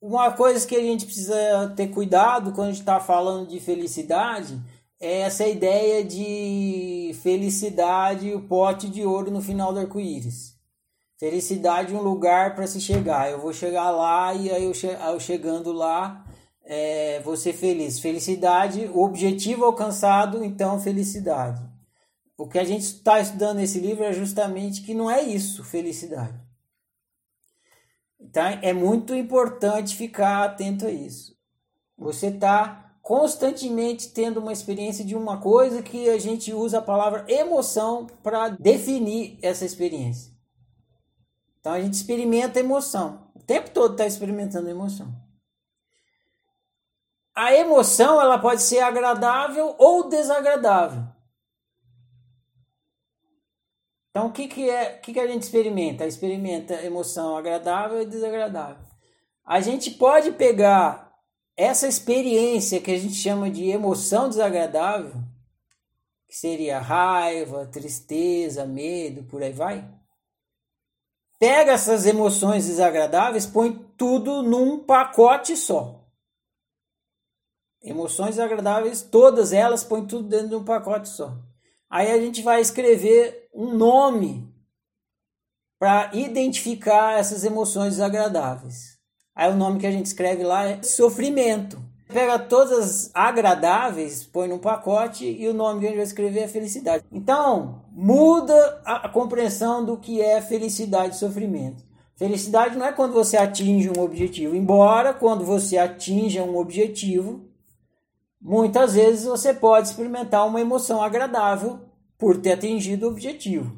uma coisa que a gente precisa ter cuidado quando a gente está falando de felicidade é essa ideia de felicidade, o pote de ouro no final do arco-íris. Felicidade um lugar para se chegar. Eu vou chegar lá e aí eu, che eu chegando lá é, vou ser feliz. Felicidade, o objetivo alcançado, então felicidade. O que a gente está estudando nesse livro é justamente que não é isso, felicidade. Então é muito importante ficar atento a isso. Você está constantemente tendo uma experiência de uma coisa que a gente usa a palavra emoção para definir essa experiência. Então a gente experimenta emoção. O tempo todo está experimentando emoção. A emoção ela pode ser agradável ou desagradável. Então o que, que é que, que a gente experimenta? Experimenta emoção agradável e desagradável. A gente pode pegar essa experiência que a gente chama de emoção desagradável, que seria raiva, tristeza, medo, por aí vai pega essas emoções desagradáveis, põe tudo num pacote só. Emoções desagradáveis, todas elas, põe tudo dentro de um pacote só. Aí a gente vai escrever um nome para identificar essas emoções desagradáveis. Aí o nome que a gente escreve lá é sofrimento. Pega todas agradáveis, põe num pacote e o nome que a gente vai escrever é felicidade. Então, muda a compreensão do que é felicidade e sofrimento. Felicidade não é quando você atinge um objetivo, embora quando você atinja um objetivo, muitas vezes você pode experimentar uma emoção agradável por ter atingido o objetivo.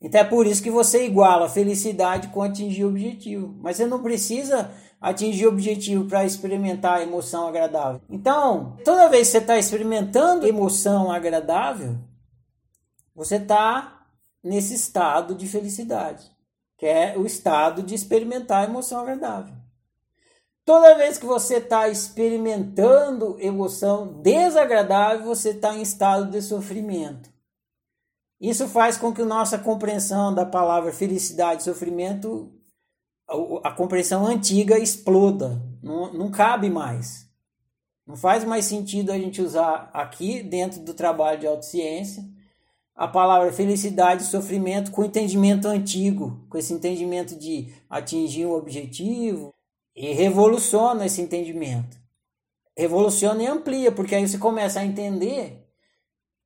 Então é por isso que você iguala felicidade com atingir o objetivo. Mas você não precisa atingir o objetivo para experimentar a emoção agradável. Então, toda vez que você está experimentando emoção agradável, você está nesse estado de felicidade, que é o estado de experimentar a emoção agradável. Toda vez que você está experimentando emoção desagradável, você está em estado de sofrimento. Isso faz com que a nossa compreensão da palavra felicidade e sofrimento a, compreensão antiga exploda, não, não cabe mais. Não faz mais sentido a gente usar aqui, dentro do trabalho de autociência, a palavra felicidade e sofrimento com entendimento antigo, com esse entendimento de atingir um objetivo, e revoluciona esse entendimento. Revoluciona e amplia, porque aí você começa a entender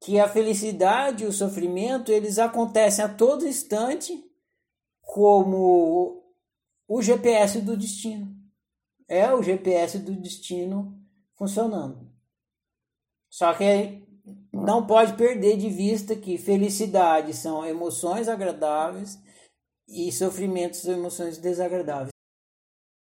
que a felicidade e o sofrimento eles acontecem a todo instante como o GPS do destino. É o GPS do destino funcionando. Só que não pode perder de vista que felicidade são emoções agradáveis e sofrimentos são emoções desagradáveis.